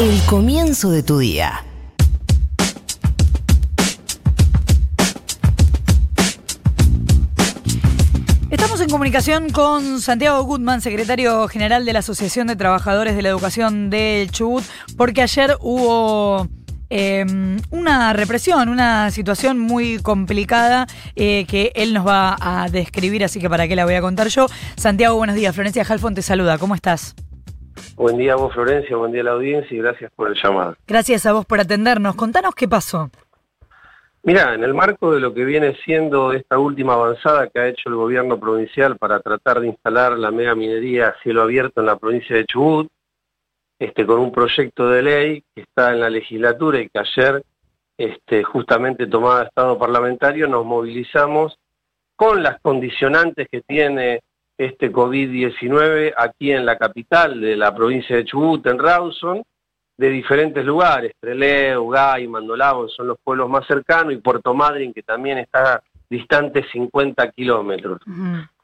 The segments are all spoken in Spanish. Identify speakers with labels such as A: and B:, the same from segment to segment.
A: El comienzo de tu día.
B: Estamos en comunicación con Santiago Goodman, secretario general de la Asociación de Trabajadores de la Educación del Chubut, porque ayer hubo eh, una represión, una situación muy complicada eh, que él nos va a describir, así que para qué la voy a contar yo. Santiago, buenos días. Florencia Halfon te saluda. ¿Cómo estás?
C: Buen día a vos, Florencia. Buen día a la audiencia y gracias por el llamado.
B: Gracias a vos por atendernos. Contanos qué pasó.
C: Mira, en el marco de lo que viene siendo esta última avanzada que ha hecho el gobierno provincial para tratar de instalar la mega minería a cielo abierto en la provincia de Chubut, este, con un proyecto de ley que está en la legislatura y que ayer, este, justamente tomada estado parlamentario, nos movilizamos con las condicionantes que tiene este COVID-19 aquí en la capital de la provincia de Chubut, en Rawson, de diferentes lugares, Trelew, Gay, Mandolabo, son los pueblos más cercanos, y Puerto Madryn, que también está distante 50 kilómetros.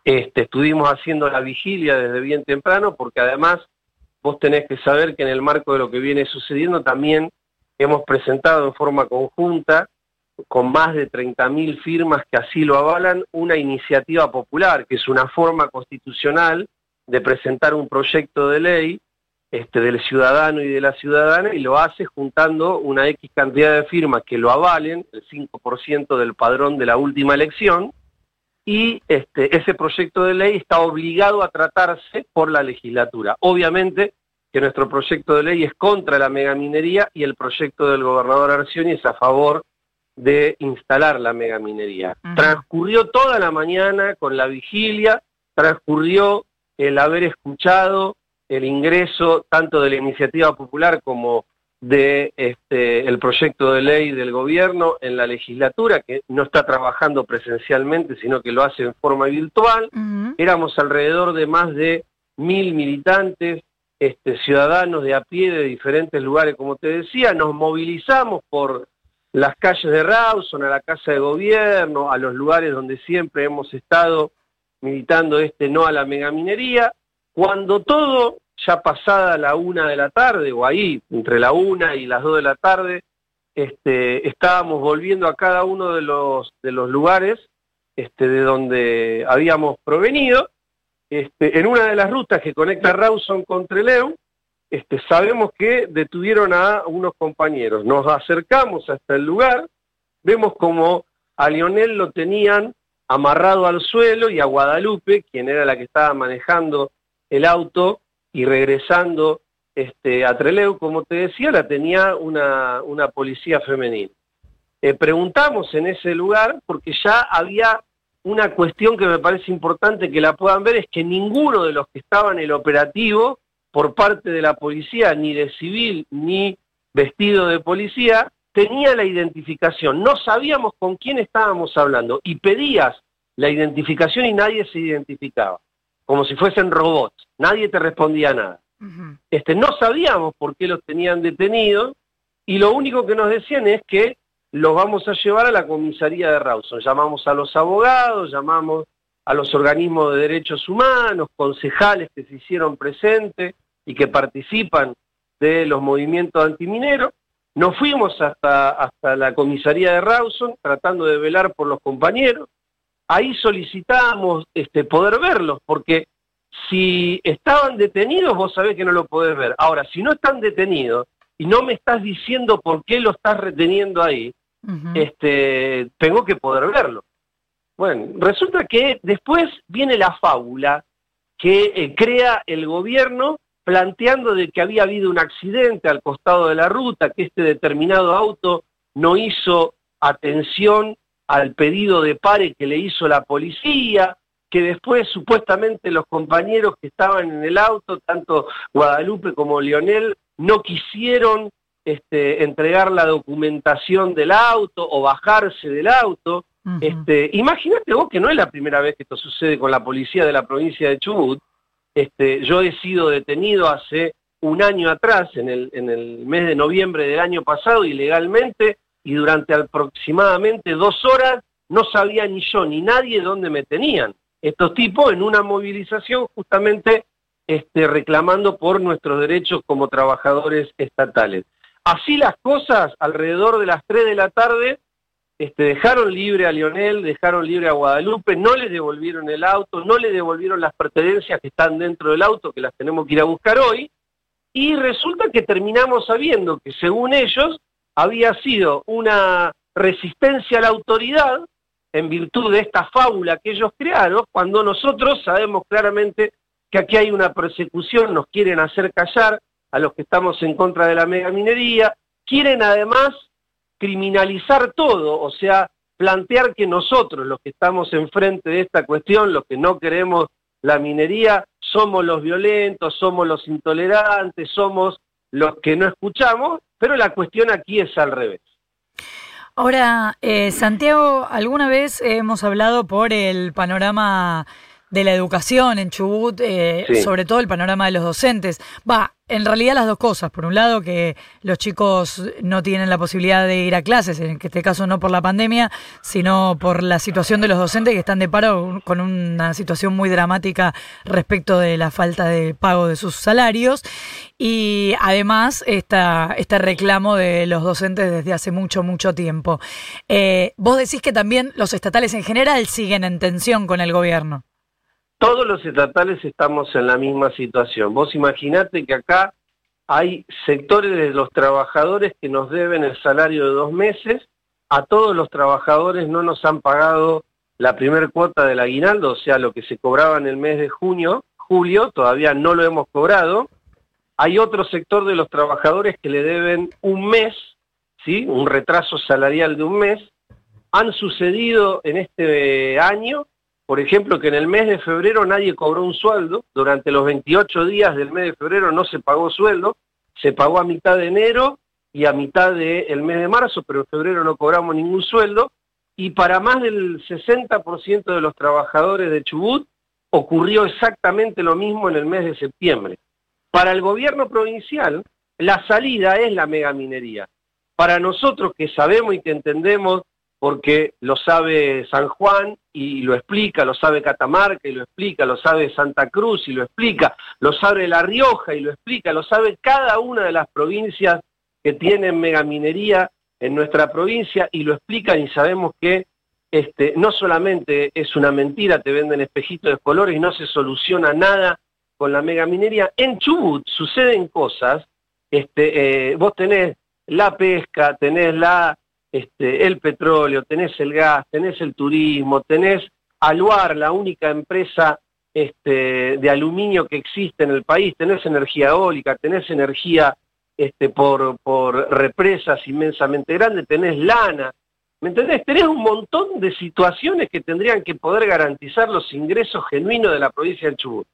C: este, estuvimos haciendo la vigilia desde bien temprano, porque además vos tenés que saber que en el marco de lo que viene sucediendo también hemos presentado en forma conjunta, con más de 30.000 firmas que así lo avalan, una iniciativa popular, que es una forma constitucional de presentar un proyecto de ley este, del ciudadano y de la ciudadana y lo hace juntando una X cantidad de firmas que lo avalen, el 5% del padrón de la última elección, y este, ese proyecto de ley está obligado a tratarse por la legislatura. Obviamente que nuestro proyecto de ley es contra la megaminería y el proyecto del gobernador Arcioni es a favor de instalar la megaminería. Transcurrió toda la mañana con la vigilia, transcurrió el haber escuchado el ingreso tanto de la iniciativa popular como de este, el proyecto de ley del gobierno en la legislatura, que no está trabajando presencialmente, sino que lo hace en forma virtual. Éramos alrededor de más de mil militantes, este, ciudadanos de a pie de diferentes lugares, como te decía, nos movilizamos por las calles de Rawson, a la Casa de Gobierno, a los lugares donde siempre hemos estado militando este no a la megaminería, cuando todo, ya pasada la una de la tarde, o ahí, entre la una y las dos de la tarde, este, estábamos volviendo a cada uno de los, de los lugares este, de donde habíamos provenido. Este, en una de las rutas que conecta Rawson con Trelew, este, sabemos que detuvieron a unos compañeros. Nos acercamos hasta el lugar, vemos como a Lionel lo tenían amarrado al suelo y a Guadalupe, quien era la que estaba manejando el auto y regresando este, a Treleu, como te decía, la tenía una, policía femenina. Eh, preguntamos en ese lugar porque ya había una cuestión que me parece importante que la puedan ver, es que ninguno de los que estaban en el operativo por parte de la policía, ni de civil, ni vestido de policía, tenía la identificación. No sabíamos con quién estábamos hablando y pedías la identificación y nadie se identificaba como si fuesen robots, nadie te respondía nada. este, no sabíamos por qué los tenían detenidos y lo único que nos decían es que los vamos a llevar a la comisaría de Rawson. Llamamos a los abogados, llamamos a los organismos de derechos humanos, concejales que se hicieron presentes y que participan de los movimientos antimineros. Nos fuimos hasta, hasta la comisaría de Rawson tratando de velar por los compañeros ahí solicitábamos este, poder verlos, porque si estaban detenidos, vos sabés que no lo podés ver. Ahora, si no están detenidos y no me estás diciendo por qué lo estás reteniendo ahí, este, tengo que poder verlo. Bueno, resulta que después viene la fábula que eh, crea el gobierno planteando de que había habido un accidente al costado de la ruta, que este determinado auto no hizo atención al pedido de pare que le hizo la policía, que después supuestamente los compañeros que estaban en el auto, tanto Guadalupe como Lionel, no quisieron este, entregar la documentación del auto o bajarse del auto. Este, imagínate vos que no es la primera vez que esto sucede con la policía de la provincia de Chubut. Este, yo he sido detenido hace un año atrás, en el, en el mes de noviembre del año pasado, ilegalmente, y durante aproximadamente dos horas no sabía ni yo ni nadie dónde me tenían. Estos tipos en una movilización justamente este, reclamando por nuestros derechos como trabajadores estatales. Así las cosas, alrededor de las 3 de la tarde, este, dejaron libre a Lionel, dejaron libre a Guadalupe, no le devolvieron el auto, no le devolvieron las pertenencias que están dentro del auto, que las tenemos que ir a buscar hoy, y resulta que terminamos sabiendo que según ellos había sido una resistencia a la autoridad en virtud de esta fábula que ellos crearon, cuando nosotros sabemos claramente que aquí hay una persecución, nos quieren hacer callar a los que estamos en contra de la megaminería, quieren además criminalizar todo, o sea, plantear que nosotros, los que estamos enfrente de esta cuestión, los que no queremos la minería, somos los violentos, somos los intolerantes, somos los que no escuchamos, pero la cuestión aquí es al revés.
B: Ahora, eh, Santiago, alguna vez hemos hablado por el panorama de la educación en Chubut, eh, sobre todo el panorama de los docentes. Va, en realidad las dos cosas. Por un lado, que los chicos no tienen la posibilidad de ir a clases, en este caso no por la pandemia, sino por la situación de los docentes que están de paro con una situación muy dramática respecto de la falta de pago de sus salarios. Y además, esta, este reclamo de los docentes desde hace mucho, mucho tiempo. Eh, vos decís que también los estatales en general siguen en tensión con el gobierno
C: todos los estatales estamos en la misma situación. Vos imaginate que acá hay sectores de los trabajadores que nos deben el salario de dos meses, a todos los trabajadores no nos han pagado la primer cuota del aguinaldo, o sea, lo que se cobraba en el mes de junio, julio, todavía no lo hemos cobrado. Hay otro sector de los trabajadores que le deben un mes, ¿sí? un retraso salarial de un mes. Han sucedido en este año por ejemplo, que en el mes de febrero nadie cobró un sueldo, durante los 28 días del mes de febrero no se pagó sueldo, se pagó a mitad de enero y a mitad del mes de marzo, pero en febrero no cobramos ningún sueldo, y para más del 60% de los trabajadores de Chubut ocurrió exactamente lo mismo en el mes de septiembre. Para el gobierno provincial, la salida es la megaminería. Para nosotros que sabemos y que entendemos porque lo sabe San Juan y lo explica, lo sabe Catamarca y lo explica, lo sabe Santa Cruz y lo explica, lo sabe La Rioja y lo explica, lo sabe cada una de las provincias que tienen megaminería en nuestra provincia y lo explican y sabemos que este, no solamente es una mentira, te venden espejitos de colores y no se soluciona nada con la megaminería. En Chubut suceden cosas, este, eh, vos tenés la pesca, tenés la este, el petróleo, tenés el gas, tenés el turismo, tenés Aluar, la única empresa este, de aluminio que existe en el país, tenés energía eólica, tenés energía este, por, por represas inmensamente grandes, tenés lana, ¿me entendés? Tenés un montón de situaciones que tendrían que poder garantizar los ingresos genuinos de la provincia del Chubut.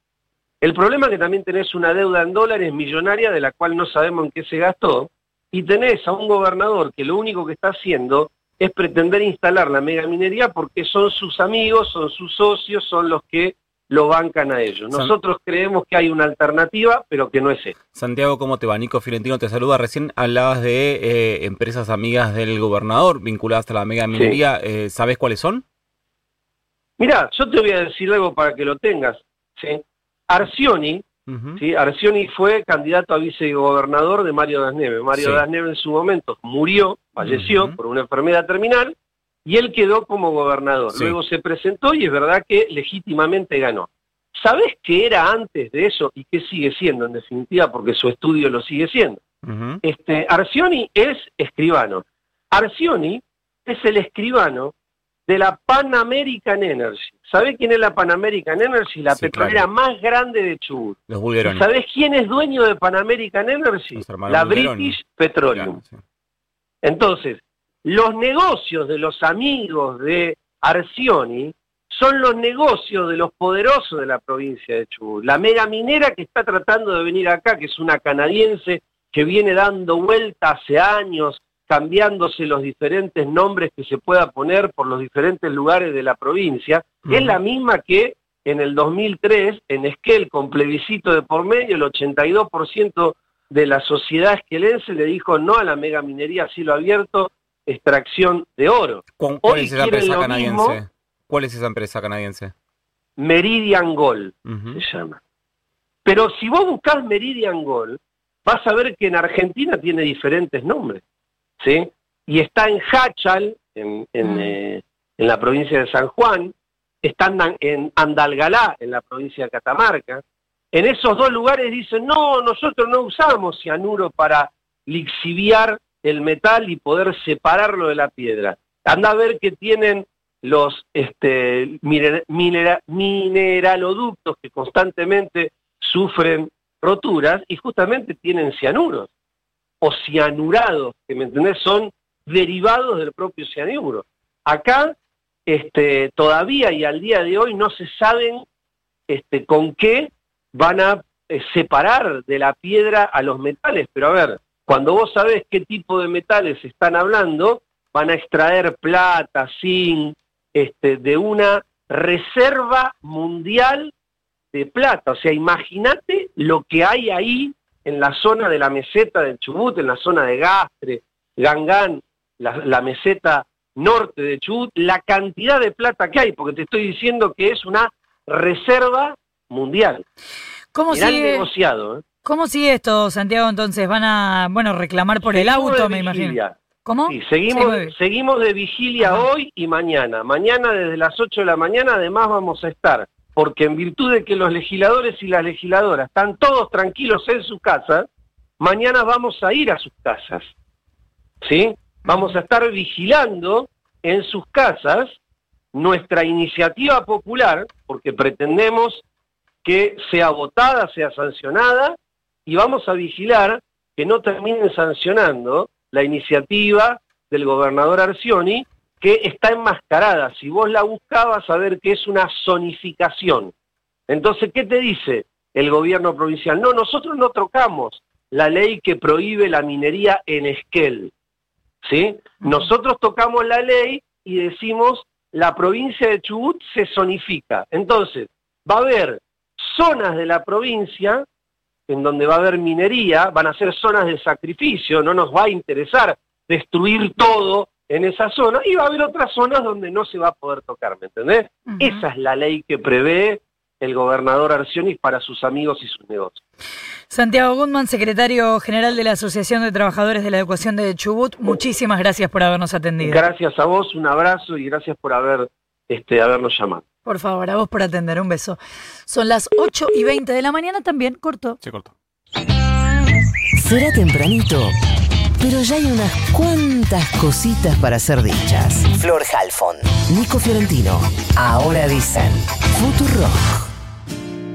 C: El problema es que también tenés una deuda en dólares millonaria de la cual no sabemos en qué se gastó, y tenés a un gobernador que lo único que está haciendo es pretender instalar la megaminería porque son sus amigos, son sus socios, son los que lo bancan a ellos. Nosotros creemos que hay una alternativa, pero que no es esta.
D: Santiago, ¿cómo te va? Nico Fiorentino te saluda. Recién hablabas de eh, empresas amigas del gobernador vinculadas a la megaminería. Eh, ¿Sabes cuáles son?
C: Mira, yo te voy a decir algo para que lo tengas. ¿sí? Arcioni, ¿sí? Arcioni fue candidato a vicegobernador de Mario Das Neves. Mario Das Neves en su momento murió, falleció por una enfermedad terminal, y él quedó como gobernador. Luego se presentó y es verdad que legítimamente ganó. ¿Sabés qué era antes de eso y qué sigue siendo en definitiva? Porque su estudio lo sigue siendo. este, Arcioni es escribano. Arcioni es el escribano de la Pan American Energy. ¿Sabés quién es la Pan American Energy? La petrolera más grande de Chubut.
D: Los
C: ¿Sabés quién es dueño de Pan American Energy? La British Petroleum. Entonces, los negocios de los amigos de Arcioni son los negocios de los poderosos de la provincia de Chubut. La mega minera que está tratando de venir acá, que es una canadiense que viene dando vuelta hace años, cambiándose los diferentes nombres que se pueda poner por los diferentes lugares de la provincia, es la misma que en el 2003, en Esquel, con plebiscito de por medio, el 82% de la sociedad esquelense le dijo no a la mega minería a cielo abierto, extracción de oro.
D: ¿Cuál, es esa empresa canadiense? ¿Cuál es esa empresa canadiense?
C: Meridian Gold se llama. Pero si vos buscás Meridian Gold, vas a ver que en Argentina tiene diferentes nombres, ¿sí? Y está en Hachal, en, en,
B: Mm.
C: eh, en la provincia de San Juan, está en- Andalgalá, en la provincia de Catamarca. En esos dos lugares dicen, no, nosotros no usamos cianuro para lixiviar el metal y poder separarlo de la piedra. Anda a ver que tienen los este, minera- minera- mineraloductos que constantemente sufren roturas y justamente tienen cianuros o cianurados, que me entendés, son derivados del propio cianuro. Acá este, todavía y al día de hoy no se saben este, con qué van a eh, separar de la piedra a los metales, pero a ver, cuando vos sabés qué tipo de metales están hablando, van a extraer plata, zinc, este, de una reserva mundial de plata. O sea, imagínate lo que hay ahí en la zona de la meseta del Chubut, en la zona de Gastre, Gangán, la, la meseta norte de Chubut, la cantidad de plata que hay, porque te estoy diciendo que es una reserva mundial.
B: ¿Cómo
C: Mirá el
B: sigue,
C: negociado. ¿eh?
B: ¿Cómo sigue esto, Santiago? Entonces, ¿van a, bueno, reclamar por el
C: Seguimos
B: auto,
C: de
B: me imagino?
C: vigilia.
B: ¿Cómo?
C: Sí, seguimos,
B: Sí,
C: seguimos de vigilia
B: Ajá.
C: hoy y mañana. Mañana desde las 8 de la mañana además vamos a estar, porque en virtud de que los legisladores y las legisladoras están todos tranquilos en su casa, mañana vamos a ir a sus casas. ¿Sí? Vamos a estar vigilando en sus casas nuestra iniciativa popular, porque pretendemos que sea votada, sea sancionada, y vamos a vigilar que no terminen sancionando la iniciativa del gobernador Arcioni, que está enmascarada. Si vos la buscabas, a ver que es una zonificación. Entonces, ¿qué te dice el gobierno provincial? No, nosotros no trocamos la ley que prohíbe la minería en Esquel. ¿sí? Nosotros tocamos la ley y decimos la provincia de Chubut se zonifica. Entonces, va a haber zonas de la provincia en donde va a haber minería, van a ser zonas de sacrificio, no nos va a interesar destruir todo en esa zona, y va a haber otras zonas donde no se va a poder tocar, ¿me entendés? Esa es la ley que prevé el gobernador Arcionis para sus amigos y sus negocios.
B: Santiago Gutman, secretario general de la Asociación de Trabajadores de la Educación de Chubut, muchísimas gracias por habernos atendido.
C: Gracias a vos, un abrazo y gracias por haber este, habernos llamado.
B: Por favor, a vos por atender. Un beso. Son las 8 y 20 de la mañana también, corto.
D: Se cortó.
A: Será tempranito, pero ya hay unas cuantas cositas para ser dichas. Flor Halfon, Nico Fiorentino, ahora dicen Futurock.